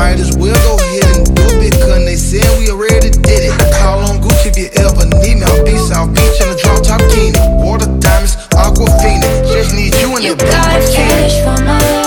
might as well go ahead and do it because they said we already did it. Call on Gucci if you ever need me. I'll be South Beach in a drop top kini. Water diamonds, aquafina. Just need you in you the You got a for my